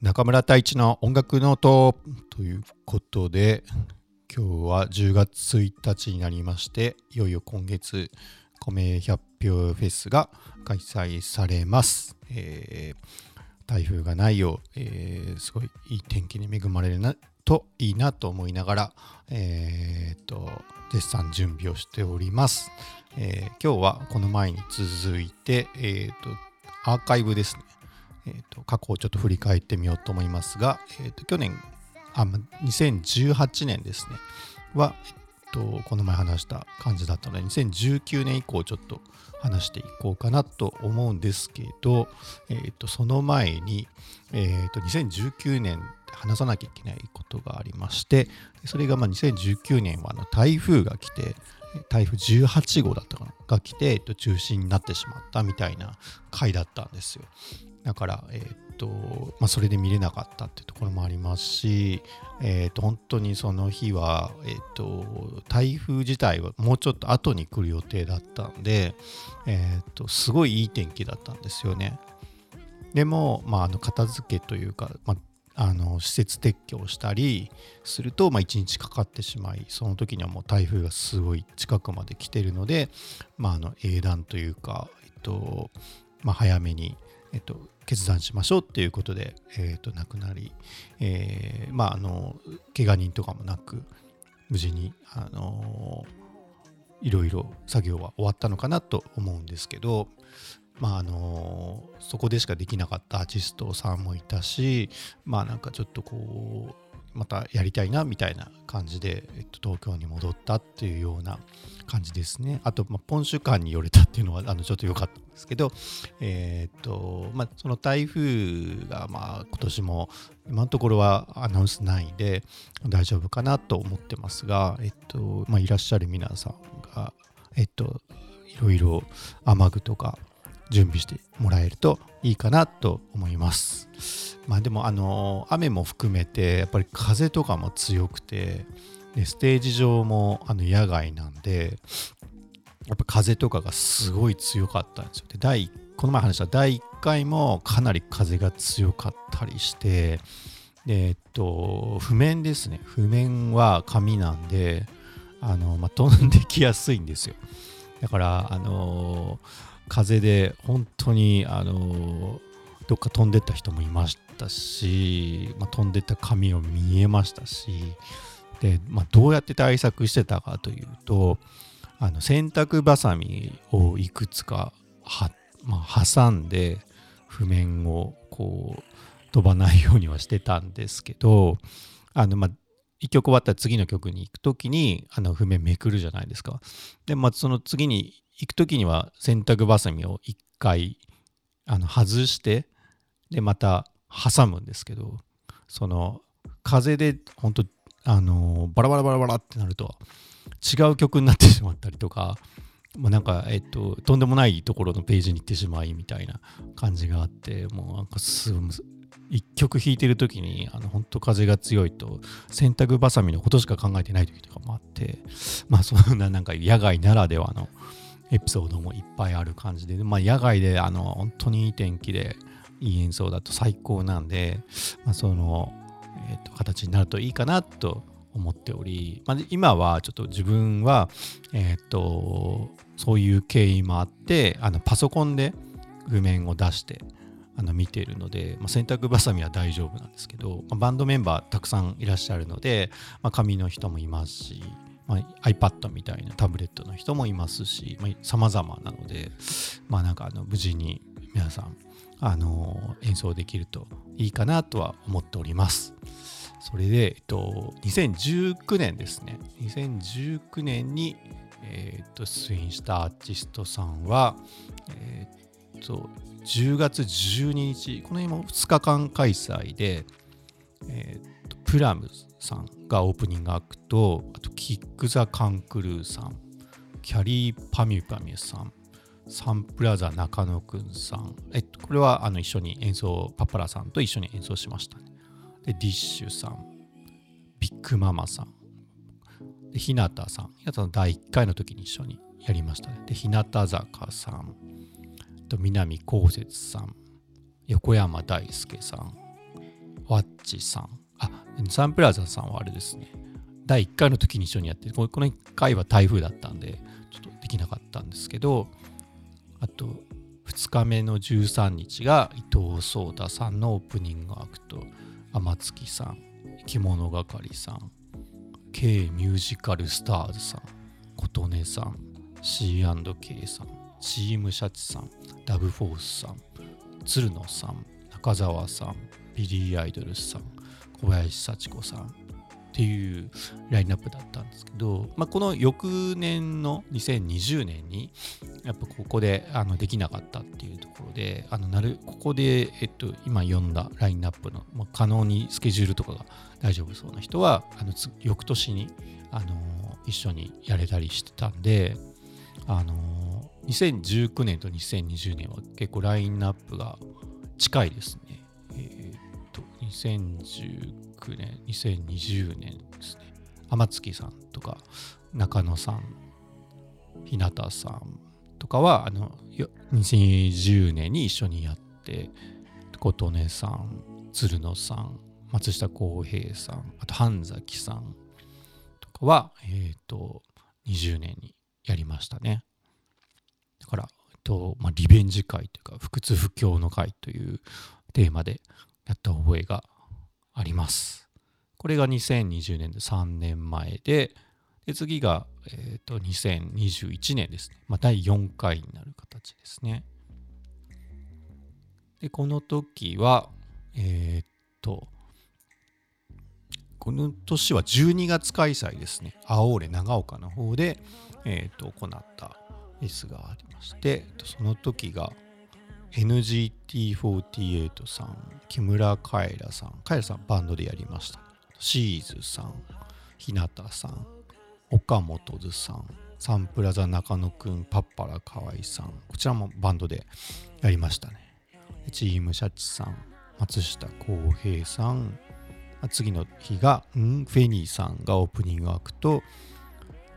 中村太一の音楽ノートということで今日は10月1日になりましていよいよ今月米100票フェスが開催されます、えー、台風がないよう、えー、すごいいい天気に恵まれるなといいなと思いながら、えー、と絶賛準備をしております、え今日はこの前に続いて、えー、とアーカイブですね。えーと、過去をちょっと振り返ってみようと思いますが、えーと、去年あ2018年ですね。は、えーと、この前話した感じだったので2019年以降ちょっと話していこうかなと思うんですけど、えー、とその前に、えー、と2019年話さなきゃいけないことがありましてそれがまあ2019年はあの台風が来て台風18号だったかな。が来て、えっと、中止になってしまったみたいな回だったんですよ。だから、えー、っとまあ、それで見れなかったっていうところもありますし、えー、っと本当にその日は、えー、っと台風自体はもうちょっと後に来る予定だったんで、えっとすごいいい天気だったんですよね。でも、まあ、あの片付けというか、まあ、あの施設撤去をしたりすると、まあ、1日かかってしまいその時にはもう台風がすごい近くまで来てるので、まあ、あの英断というか、えっとまあ、早めにえっと、決断しましょうっていうことで、えっと、亡くなり、えー、まあ、あの、怪我人とかもなく、無事に、あのいろいろ作業は終わったのかなと思うんですけど、まああのそこでしかできなかったアーティストさんもいたしまあなんかちょっとこうまたやりたいなみたいな感じで、えっと、東京に戻ったっていうような感じですね。あと、まあ、ポンシュ館に寄れたっていうのはあのちょっと良かったんですけど、えー、っと、まあ、その台風が、まあ、今年も今のところはアナウンスないで大丈夫かなと思ってますが、えっと、まあ、いらっしゃる皆さんが、えっと、いろいろ雨具とか準備してもらえるといいかなと思います。まあでもあの雨も含めてやっぱり風とかも強くてでステージ上もあの野外なんでやっぱ風とかがすごい強かったんですよ。で第この前話した第1回もかなり風が強かったりしてでえっと譜面ですね譜面は紙なんであの、まあ、飛んできやすいんですよ。だからあの風で本当にあのどっか飛んでった人もいましたし、まあ、飛んでった紙を見えましたしで、まあ、どうやって対策してたかというとあの洗濯ばさみをいくつかは、まあ、挟んで譜面をこう飛ばないようにはしてたんですけどあの、まあ、1曲終わったら次の曲に行く時にあの譜面めくるじゃないですか。で、まあ、その次に行く時には洗濯ばさみを1回あの外してでまた挟むんですけどその風で本当あのバラバラバラバラってなると違う曲になってしまったりとか、まあ、なんか、えっと、とんでもないところのページに行ってしまいみたいな感じがあってもうなんかす一曲弾いてる時にあの本当風が強いと洗濯ばさみのことしか考えてない時とかもあってまあそんななんか野外ならではのエピソードもいっぱいある感じで、まあ、野外であの本当にいい天気でいい演奏だと最高なんで、まあ、その、えーと、形になるといいかなと思っており、まあ、今はちょっと自分は、え、ー、とそういう経緯もあってあのパソコンで譜面を出してあの見ているので、まあ、洗濯ばさみは大丈夫なんですけど、まあ、バンドメンバーたくさんいらっしゃるので、まあ、紙の人もいますし、まあ、iPad みたいなタブレットの人もいますし、まあ、様々なので、まあなんかあの無事に皆さんあの演奏できるといいかなとは思っております。それで、えっと、2019年ですね。2019年に、えっと、出演したアーティストさんは、えっと、10月12日、この辺も2日間開催で、えっ、プラムさんがオープニングアクト、あと、キック・ザ・カンクルーさん、キャリー・パミュパミュさん、サンプラザ中野くんさん。えっと、これはあの一緒に演奏、パパラさんと一緒に演奏しましたね。で、ディッシュさん、ビッグママさん、で、日向さん。日向さん第1回の時に一緒にやりましたね。で、日向坂さん、と南こうせつさん、横山大輔さん、ワッチさんサンプラザさんはあれですね。第1回の時に一緒にやってこの1回は台風だったんでちょっとできなかったんですけどあと2日目の13日が伊藤壮太さんのオープニングアクト天月さん着物係さん K ミュージカルスターズさん琴音さん C&K さんチームシャチさんダブフォースさん鶴野さん中澤さんビリー・アイドルさん小林幸子さんっていうラインナップだったんですけど、まあ、この翌年の2020年にやっぱここであのできなかったっていうところであのなるここで、えっと、今読んだラインナップの、まあ、可能にスケジュールとかが大丈夫そうな人はあの翌年にあの一緒にやれたりしてたんであの2019年と2020年は結構ラインナップが近いですね。えー、2019年、2020年ですね。天月さんとか、中野さん、日向さんとかは、あの、2020年に一緒にやって、琴音さん、鶴野さん、松下洸平さん、あと半崎さんとかは、えっ、ー、と、20年にやりましたね。だから、えっとまあ、リベンジ会というか、不屈不況の会というテーマでやった覚えがあります。これが2020年で3年前で、で次が、えーと、2021年ですね。まあ、第4回になる形ですね。で、この時は、えっ、ー、と、この年は12月開催ですね。青俺長岡の方で、えーと、行ったレースがありまして、その時が、NGT48 さん、木村カエラさん、カエラさんバンドでやりました。シーズさん、日向さん、岡本図さん、サンプラザ中野くん、パッパラ河合さん、こちらもバンドでやりましたね。チームシャチさん、松下洸平さん、次の日が、ん？フェニーさんがオープニングアクト、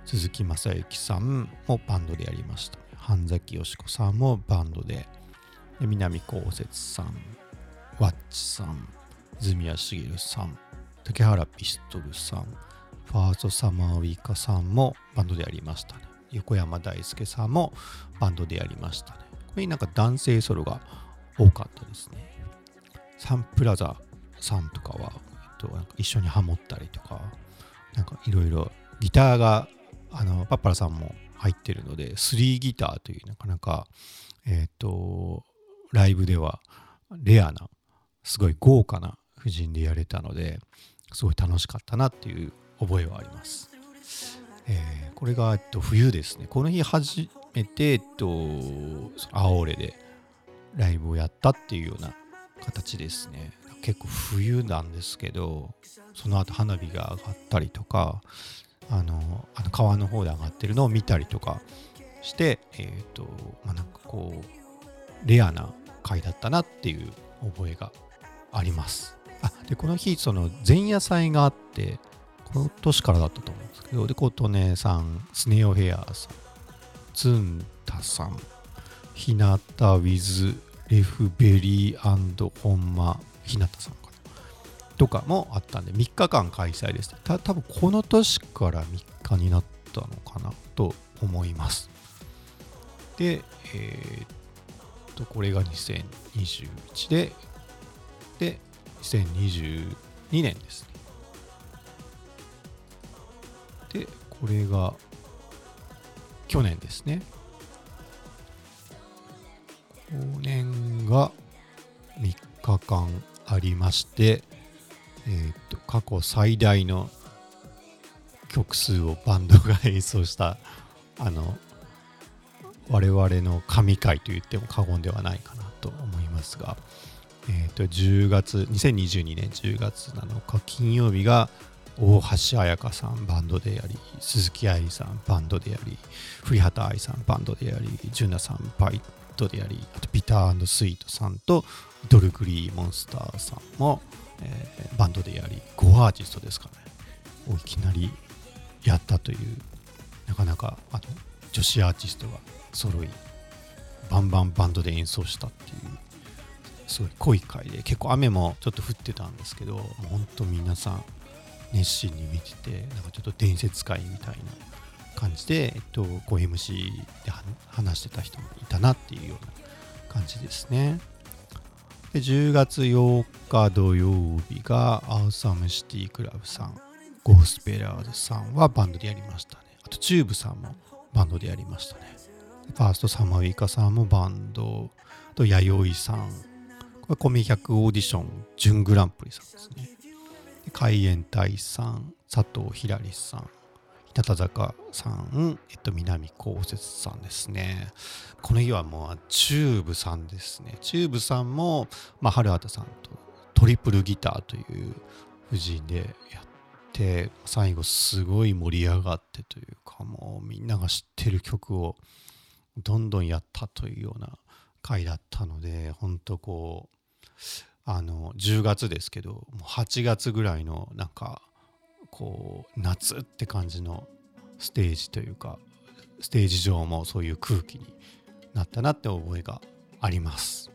鈴木雅之さんもバンドでやりました。半崎よし子さんもバンドで南こうせつさん、ワッチさん、泉谷しげるさん、竹原ピストルさん、ファーストサマーウイカさんもバンドでやりましたね。横山大輔さんもバンドでやりましたね。これになんか男性ソロが多かったですね。サンプラザさんとかは、えっと、なんか一緒にハモったりとか、なんかいろいろギターが、あの、パッパラさんも入ってるので、3ギターというなかなか、えっ、と、ライブではレアな、すごい豪華な布陣でやれたので、すごい楽しかったなっていう覚えはあります。えー、これが、えっと、冬ですね。この日初めて、えっと、青俺でライブをやったっていうような形ですね。結構冬なんですけど、その後花火が上がったりとか、あの、あの川の方で上がってるのを見たりとかして、えっ、ー、と、まあ、なんかこう、レアな回だったなっていう覚えがあります。あでこの日、その前夜祭があって、この年からだったと思うんですけど、で、琴音さん、スネオヘアさん、ツンタさん、ひなたウィズ、レフベリーホンマ、ひなたさんかな。とかもあったんで、3日間開催です。た多分この年から3日になったのかなと思います。で、えー、と、これが2021で、で、2022年ですね。で、これが去年ですね。去年が3日間ありまして、えっ、と、過去最大の曲数をバンドが演奏した、あの、我々の神回と言っても過言ではないかなと思いますが、えー、と10月2022年10月7日金曜日が大橋彩香さんバンドでやり鈴木愛理さんバンドでやり栗畑愛さんバンドでやりジュナさんバイトでやりあとビタースイートさんとドルグリーモンスターさんも、えー、バンドでやり5アーティストですかね。をいきなりやったというなかなかあの女子アーティストが揃いバンバンバンドで演奏したっていうすごい濃い回で結構雨もちょっと降ってたんですけどもうほんと皆さん熱心に見ててなんかちょっと伝説会みたいな感じで、えっと、こう MC で話してた人もいたなっていうような感じですね。で10月8日土曜日が Awesome City Club さんゴースペラーズさんはバンドでやりましたねあとチューブさんもバンドでやりましたねファーストサマーウイカさんもバンドと弥生さんこれコミ100オーディション準グランプリさんですね海援隊さん佐藤ひらりさん日向坂さん、えっと、南こうせつさんですね。この日はもう、チューブさんですね。チューブさんも、まあ、春畑さんとトリプルギターという布陣でやって、最後すごい盛り上がってというか、もうみんなが知ってる曲をどんどんやったというような回だったので、本当こう、あの、10月ですけど、もう8月ぐらいのなんか、こう夏って感じのステージというかステージ上もそういう空気になったなって覚えがあります。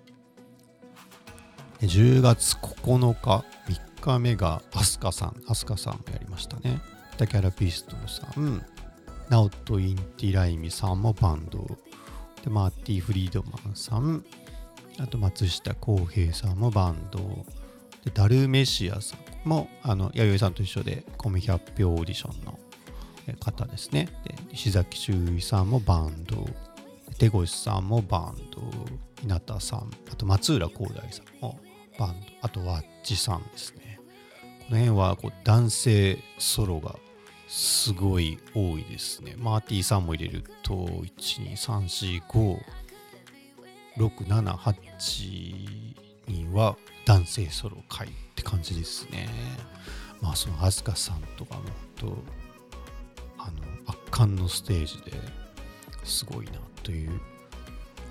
で10月9日3日目がアスカさんアスカさんやりましたね。キャラピストさんナオト・インティライミさんもバンドでマーティ・フリードマンさん。あと松下洸平さんもバンド。でダルメシアさんもあの弥生さんと一緒でコミ100票オーディションの方ですね。で石崎修一さんもバンド。手越さんもバンド。稲田さんあと松浦光大さんもバンド。あとワッチさんですね。この辺はこう男性ソロがすごい多いですねマーティーさんも入れると1、2、3、4、5、6、7、8人は男性ソロ回って感じですね。まあその飛鳥さんとかもとあの圧巻のステージですごいなという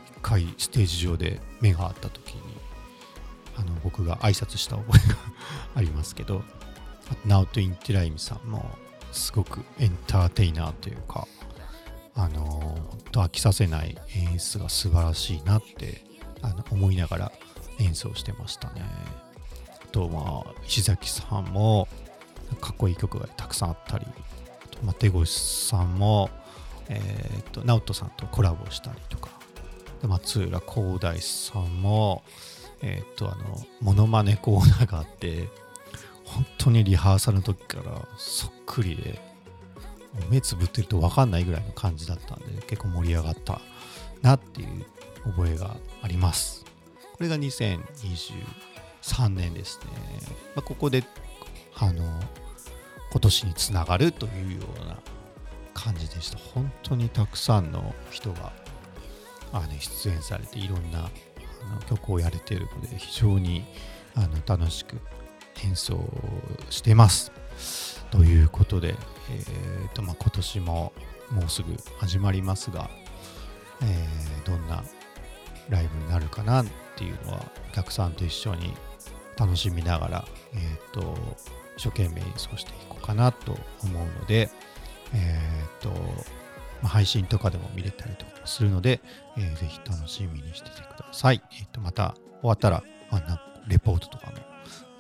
一回ステージ上で目が合った時にあの僕が挨拶した覚えがありますけどナオト・インティライミさんもすごくエンターテイナーというかあの本当飽きさせない演出が素晴らしいなってあの思いながら演奏してましたね。あとまあ石崎さんもかっこいい曲がたくさんあったりあと手越さんも、えー、と直人さんとコラボしたりとかで松浦光大さんもえっ、ー、とあのモノマネコーナーがあって本当にリハーサルの時からそっくりで目つぶってると分かんないぐらいの感じだったんで結構盛り上がったなっていう覚えがあります。これが2023年ですね。まあ、ここで、あの、今年につながるというような感じでした。本当にたくさんの人があ、ね、出演されていろんな曲をやれているので非常にあの楽しく演奏してます。ということで、えーとまあ、今年ももうすぐ始まりますが、えー、どんなライブになるかなっていうのはお客さんと一緒に楽しみながら、えーと、一生懸命演奏していこうかなと思うので、えーとまあ、配信とかでも見れたりとかするので、えー、ぜひ楽しみにしててください。えーと、また終わったら、まあ、レポートとかも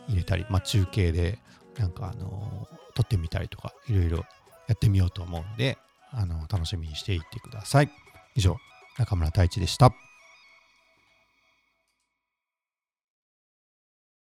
入れたり、まあ、中継でなんか、あのー、撮ってみたりとかいろいろやってみようと思うんで、あのー、楽しみにしていってください。以上、中村太一でした。